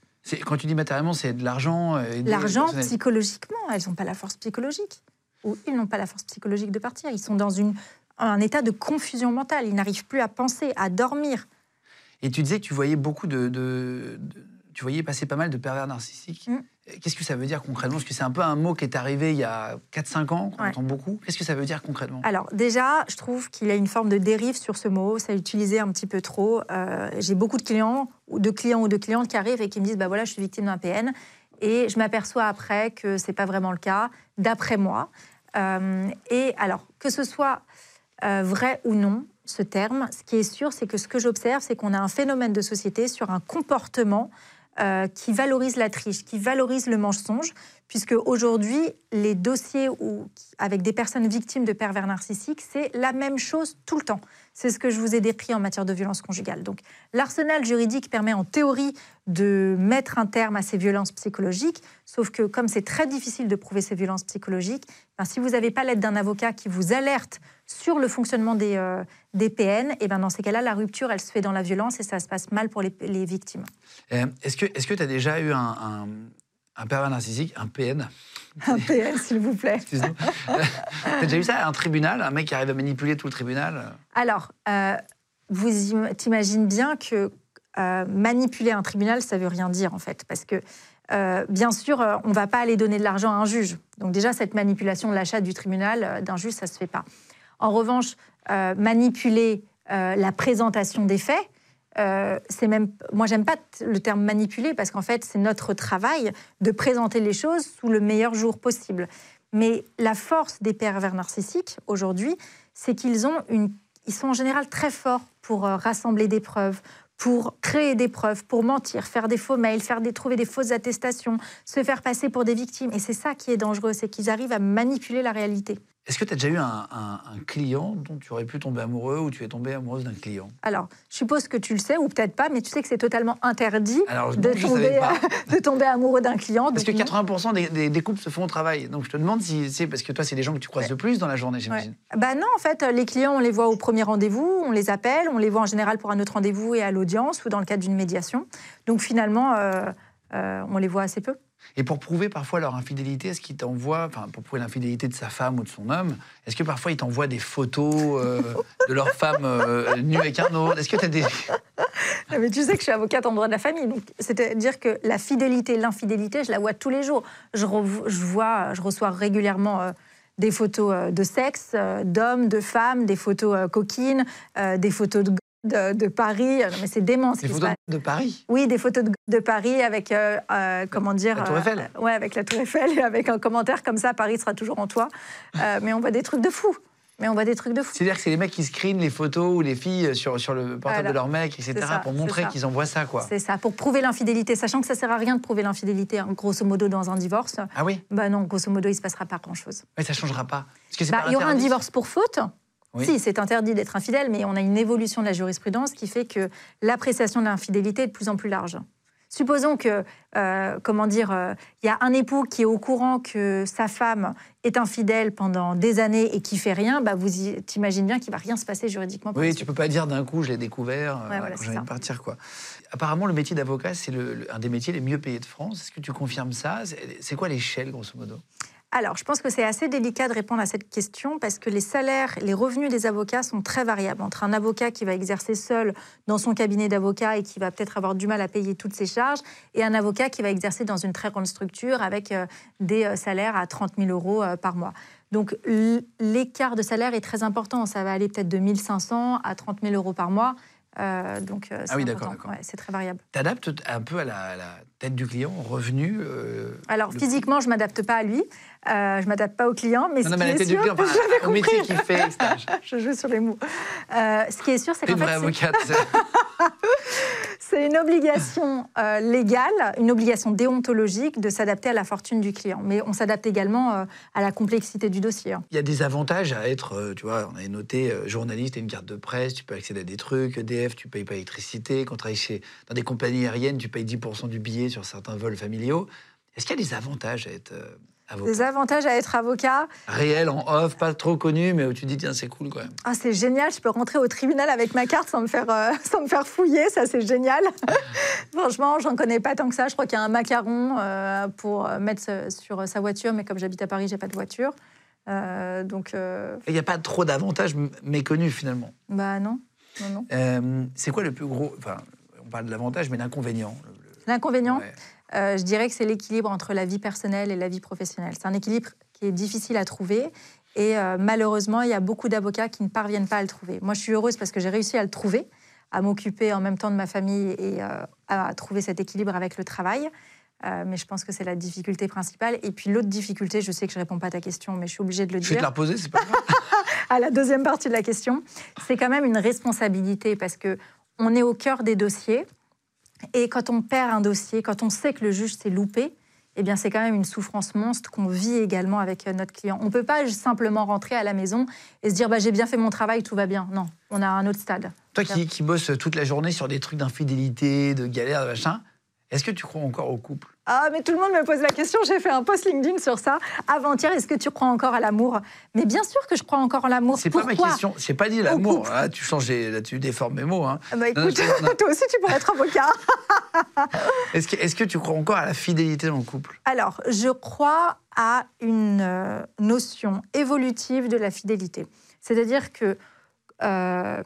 Quand tu dis matériellement, c'est de l'argent euh, L'argent, psychologiquement, elles n'ont pas la force psychologique. Ou ils n'ont pas la force psychologique de partir. Ils sont dans une, un état de confusion mentale. Ils n'arrivent plus à penser, à dormir. Et tu disais que tu voyais beaucoup de, tu voyais passer pas mal de pervers narcissiques. Mm. Qu'est-ce que ça veut dire concrètement? Parce que c'est un peu un mot qui est arrivé il y a 4-5 ans, qu'on entend beaucoup. Qu'est-ce que ça veut dire concrètement? Alors déjà, je trouve qu'il y a une forme de dérive sur ce mot. Ça utilisé un petit peu trop. Euh, j'ai beaucoup de clients, ou de clients ou de clientes qui arrivent et qui me disent, bah voilà, je suis victime d'un PN. Et je m'aperçois après que c'est pas vraiment le cas, d'après moi. Euh, et alors, que ce soit euh, vrai ou non, ce terme. Ce qui est sûr, c'est que ce que j'observe, c'est qu'on a un phénomène de société sur un comportement euh, qui valorise la triche, qui valorise le mensonge, puisque aujourd'hui, les dossiers où, avec des personnes victimes de pervers narcissiques, c'est la même chose tout le temps. C'est ce que je vous ai décrit en matière de violence conjugale. Donc, l'arsenal juridique permet en théorie de mettre un terme à ces violences psychologiques, sauf que comme c'est très difficile de prouver ces violences psychologiques, ben, si vous n'avez pas l'aide d'un avocat qui vous alerte sur le fonctionnement des, euh, PN, et ben dans ces cas-là, la rupture, elle se fait dans la violence et ça se passe mal pour les, victimes. Euh, est-ce que tu as déjà eu un pervers narcissique, un PN. Un PN, s'il vous plaît. Excuse-moi. T'as déjà eu ça un tribunal Un mec qui arrive à manipuler tout le tribunal Alors, euh, vous t'imagines bien que euh, manipuler un tribunal, ça veut rien dire, en fait. Parce que, euh, bien sûr, on ne va pas aller donner de l'argent à un juge. Donc déjà, cette manipulation de l'achat du tribunal d'un juge, ça ne se fait pas. En revanche, manipuler la présentation des faits, euh, c'est même, moi j'aime pas le terme manipuler parce qu'en fait c'est notre travail de présenter les choses sous le meilleur jour possible. Mais la force des pervers narcissiques aujourd'hui, c'est qu'ils sont en général très forts pour euh, rassembler des preuves, pour créer des preuves, pour mentir, faire des faux mails, faire des, trouver des fausses attestations, se faire passer pour des victimes. Et c'est ça qui est dangereux, c'est qu'ils arrivent à manipuler la réalité. Est-ce que tu as déjà eu un, client dont tu aurais pu tomber amoureux ou tu es tombée amoureuse d'un client? Alors, je suppose que tu le sais ou peut-être pas, mais tu sais que c'est totalement interdit de, tomber, de, tomber, amoureux d'un client. Parce que 80% des, couples se font au travail. Donc je te demande si c'est parce que toi, c'est des gens que tu croises le plus dans la journée, j'imagine. Bah non, en fait, les clients, on les voit au premier rendez-vous, on les appelle, on les voit en général pour un autre rendez-vous et à l'audience ou dans le cadre d'une médiation. Donc finalement, euh, euh, on les voit assez peu. Et pour prouver parfois leur infidélité, est-ce qu'ils t'envoient, enfin pour prouver l'infidélité de sa femme ou de son homme, est-ce que parfois ils t'envoient des photos euh, de leur femme euh, nue avec un autre? Est-ce que tu as des... Mais tu sais que je suis avocate en droit de la famille, donc c'est-à-dire que la fidélité, l'infidélité, je la vois tous les jours. Je, je vois, je reçois régulièrement euh, des photos de sexe, d'hommes, de femmes, des photos coquines, des photos de de, Paris. mais c'est dément. Des photos de Paris Oui, des photos de, Paris avec, euh, euh, comment dire... La Tour Eiffel euh, Ouais, avec la Tour Eiffel et avec un commentaire comme ça, Paris sera toujours en toi. mais on voit des trucs de fou. Mais on voit des trucs de fou. C'est-à-dire que c'est les mecs qui screenent les photos ou les filles sur, sur le portable de leur mec, etc., pour montrer qu'ils envoient ça, quoi. C'est ça, pour prouver l'infidélité, sachant que ça sert à rien de prouver l'infidélité, hein, grosso modo, dans un divorce. Ah oui Bah non, grosso modo, il se passera pas grand-chose. Mais ça changera pas. Bah, il y aura un divorce pour faute, si, c'est interdit d'être infidèle, mais on a une évolution de la jurisprudence qui fait que l'appréciation de l'infidélité est de plus en plus large. Supposons que, euh, comment dire, euh, il y a un époux qui est au courant que sa femme est infidèle pendant des années et qui fait rien, bah vous imaginez bien qu'il va rien se passer juridiquement. Oui, tu peux pas dire d'un coup je l'ai découvert euh, partir quoi. Apparemment, le métier d'avocat c'est un des métiers les mieux payés de France. Est-ce que tu confirmes ça? C'est quoi l'échelle grosso modo? Alors, je pense que c'est assez délicat de répondre à cette question parce que les salaires, les revenus des avocats sont très variables. Entre un avocat qui va exercer seul dans son cabinet d'avocat et qui va peut-être avoir du mal à payer toutes ses charges, et un avocat qui va exercer dans une très grande structure avec euh, des euh, salaires à 30 000 euros euh, par mois. Donc, l'écart de salaire est très important. Ça va aller peut-être de 1500 à 30 000 euros par mois. Euh, donc, euh, ah oui, d'accord. c'est très variable. Tu adaptes un peu à la, tête du client, au revenu euh, Alors, physiquement, je ne m'adapte pas à lui. je ne m'adapte pas au client. Mais non, ce non, mais la tête du client, au métier qu'il fait, je joue sur les mots. ce qui est sûr, c'est qu'en fait. avocate. c'est une obligation légale, une obligation déontologique de s'adapter à la fortune du client. Mais on s'adapte également à la complexité du dossier. Hein. Il y a des avantages à être, tu vois, on avait noté journaliste et une carte de presse, tu peux accéder à des trucs, des tu payes pas l'électricité. Quand tu travailles chez, dans des compagnies aériennes, tu payes 10% du billet sur certains vols familiaux. Est-ce qu'il y a des avantages à être euh, avocat Des avantages à être avocat Réel, en off, pas trop connu, mais où tu dis, tiens, c'est cool quand même. Ah, c'est génial, je peux rentrer au tribunal avec ma carte sans me faire, euh, sans me faire fouiller, ça c'est génial. Franchement, j'en connais pas tant que ça. Je crois qu'il y a un macaron euh, pour mettre sur sa voiture, mais comme j'habite à Paris, j'ai pas de voiture. donc. Il n'y a pas trop d'avantages méconnus finalement. Bah non. Euh, c'est quoi le plus gros enfin, On parle de l'avantage, mais l'inconvénient L'inconvénient euh, Je dirais que c'est l'équilibre entre la vie personnelle et la vie professionnelle. C'est un équilibre qui est difficile à trouver. Et euh, malheureusement, il y a beaucoup d'avocats qui ne parviennent pas à le trouver. Moi, je suis heureuse parce que j'ai réussi à le trouver, à m'occuper en même temps de ma famille et à trouver cet équilibre avec le travail. mais je pense que c'est la difficulté principale. Et puis l'autre difficulté, je sais que je ne réponds pas à ta question, mais je suis obligée de le dire. Je vais te la reposer, c'est pas grave. à la deuxième partie de la question, c'est quand même une responsabilité parce que on est au cœur des dossiers et quand on perd un dossier, quand on sait que le juge s'est loupé, eh bien, c'est quand même une souffrance monstre qu'on vit également avec euh, notre client. On ne peut pas simplement rentrer à la maison et se dire bah, j'ai bien fait mon travail, tout va bien. Non, on a un autre stade. Toi qui, qui bosses toute la journée sur des trucs d'infidélité, de galère, de machin, est-ce que tu crois encore au couple? Ah, mais tout le monde me pose la question. J'ai fait un post LinkedIn sur ça avant-hier. Est-ce que tu crois encore à l'amour? Mais bien sûr que je crois encore à l'amour. C'est pas ma question. J'ai pas dit l'amour. Ah, tu changes, là, tu déformes mes mots. Hein. Ah bah écoute, toi aussi, tu pourrais être avocat. est-ce que, est que tu crois encore à la fidélité dans le couple? Alors, je crois à une euh, notion évolutive de la fidélité. C'est-à-dire que euh,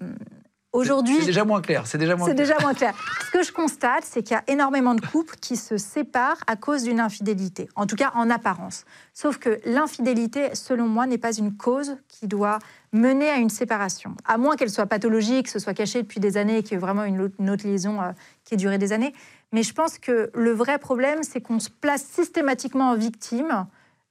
Aujourd'hui, c'est déjà moins clair. C'est déjà moins. C'est déjà moins clair. Ce que je constate, c'est qu'il y a énormément de couples qui se séparent à cause d'une infidélité, en tout cas en apparence. Sauf que l'infidélité, selon moi, n'est pas une cause qui doit mener à une séparation, à moins qu'elle soit pathologique, que ce soit caché depuis des années, qu'il y ait vraiment une autre, liaison euh, qui ait duré des années. Mais je pense que le vrai problème, c'est qu'on se place systématiquement en victime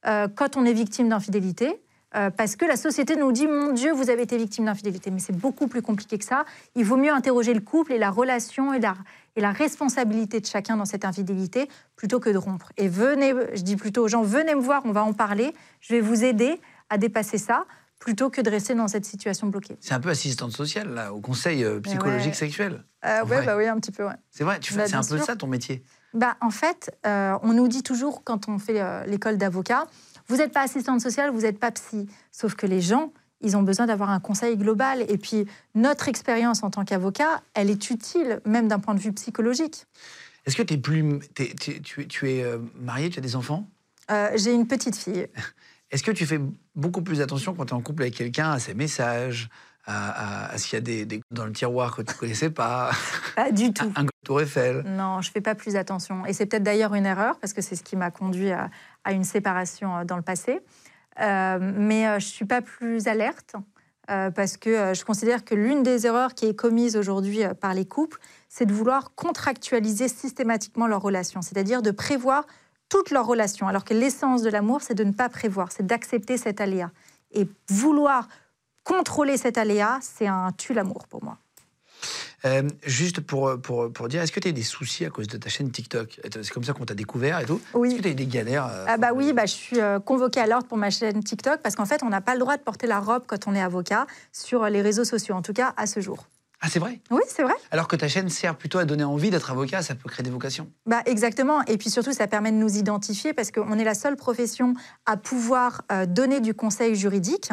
euh, quand on est victime d'infidélité. Euh, parce que la société nous dit mon Dieu, vous avez été victime d'infidélité. Mais c'est beaucoup plus compliqué que ça. Il vaut mieux interroger le couple et la relation et la, et la responsabilité de chacun dans cette infidélité plutôt que de rompre. Et venez, je dis plutôt aux gens, venez me voir, on va en parler. Je vais vous aider à dépasser ça plutôt que de rester dans cette situation bloquée. C'est un peu assistante sociale, là, au conseil euh, psychologique sexuel. Euh, ouais, bah oui, un petit peu, ouais. C'est vrai, tu bah, c'est un peu ça ton métier. Bah, en fait, on nous dit toujours, quand on fait l'école d'avocat, vous n'êtes pas assistante sociale, vous n'êtes pas psy. Sauf que les gens, ils ont besoin d'avoir un conseil global. Et puis, notre expérience en tant qu'avocat, elle est utile, même d'un point de vue psychologique. Est-ce que es plus, tu, es euh, mariée, tu as des enfants? Euh, J'ai une petite fille. Est-ce que tu fais beaucoup plus attention quand tu es en couple avec quelqu'un à ses messages, à, à, s'il y a des, des, dans le tiroir que tu ne connaissais pas? Pas du tout. Un, Non, je ne fais pas plus attention. Et c'est peut-être d'ailleurs une erreur, parce que c'est ce qui m'a conduit à, à, une séparation euh, dans le passé. Euh, mais euh, je ne suis pas plus alerte, parce que je considère que l'une des erreurs qui est commise aujourd'hui par les couples, c'est de vouloir contractualiser systématiquement leurs relations, c'est-à-dire de prévoir toutes leurs relations, alors que l'essence de l'amour, c'est de ne pas prévoir, c'est d'accepter cet aléa. Et vouloir contrôler cet aléa, c'est un tue l'amour pour moi. Euh, juste pour, pour, pour dire, est-ce que tu as eu des soucis à cause de ta chaîne TikTok? C'est comme ça qu'on t'a découvert et tout Oui. Est-ce que tu as eu des galères euh, Ah bah oui, bah, je suis euh, convoquée à l'ordre pour ma chaîne TikTok parce qu'en fait, on n'a pas le droit de porter la robe quand on est avocat sur les réseaux sociaux, en tout cas à ce jour. Ah, c'est vrai? Oui, c'est vrai. Alors que ta chaîne sert plutôt à donner envie d'être avocat, ça peut créer des vocations. Bah, exactement. Et puis surtout, ça permet de nous identifier parce qu'on est la seule profession à pouvoir donner du conseil juridique.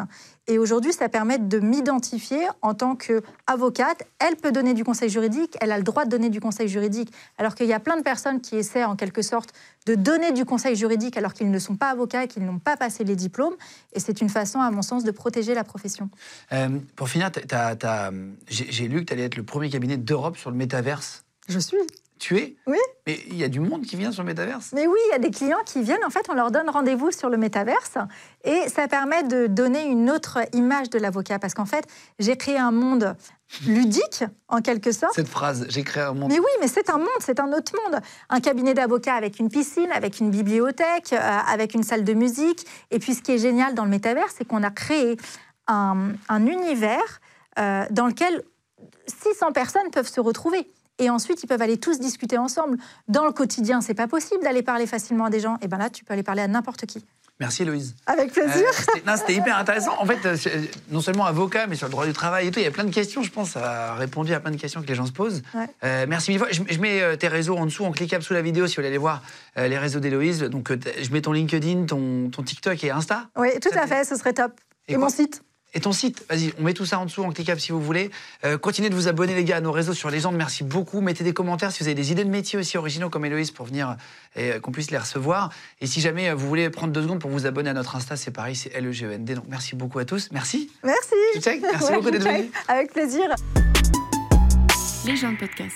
Et aujourd'hui, ça permet de m'identifier en tant qu'avocate. Elle peut donner du conseil juridique, elle a le droit de donner du conseil juridique. Alors qu'il y a plein de personnes qui essaient en quelque sorte de donner du conseil juridique alors qu'ils ne sont pas avocats et qu'ils n'ont pas passé les diplômes. Et c'est une façon, à mon sens, de protéger la profession. Euh, pour finir, j'ai lu que tu allais être le premier cabinet d'Europe sur le métaverse. Je suis. Tu es Oui. Mais il y a du monde qui vient sur le métaverse Mais oui, il y a des clients qui viennent. En fait, on leur donne rendez-vous sur le métaverse et ça permet de donner une autre image de l'avocat. Parce qu'en fait, j'ai créé un monde ludique, en quelque sorte. Cette phrase, j'ai créé un monde. Mais oui, mais c'est un monde, c'est un autre monde. Un cabinet d'avocats avec une piscine, avec une bibliothèque, euh, avec une salle de musique. Et puis, ce qui est génial dans le métaverse, c'est qu'on a créé un, univers euh, dans lequel 600 personnes peuvent se retrouver et ensuite ils peuvent aller tous discuter ensemble. Dans le quotidien, c'est pas possible d'aller parler facilement à des gens. Et ben là, tu peux aller parler à n'importe qui. Merci Héloïse. Avec plaisir. Euh, c'était hyper intéressant. En fait, euh, non seulement avocat, mais sur le droit du travail et tout, il y a plein de questions, je pense, ça a répondu à plein de questions que les gens se posent. Euh, merci mille fois. Je, mets tes réseaux en dessous, en cliquable sous la vidéo si vous voulez aller voir les réseaux d'Héloïse. Donc je mets ton LinkedIn, ton, ton TikTok et Insta. Oui, tout à fait, ce serait top. et mon site et ton site. Vas-y, on met tout ça en dessous en cliquable si vous voulez. Euh, continuez de vous abonner, les gars, à nos réseaux sur Légende. Merci beaucoup. Mettez des commentaires si vous avez des idées de métiers aussi originaux comme Héloïse pour venir et euh, qu'on puisse les recevoir. Et si jamais euh, vous voulez prendre deux secondes pour vous abonner à notre Insta, c'est pareil, c'est LEGEND. Donc merci beaucoup à tous. Merci. Merci. Merci beaucoup d'être venu. Avec plaisir. Légende Podcast.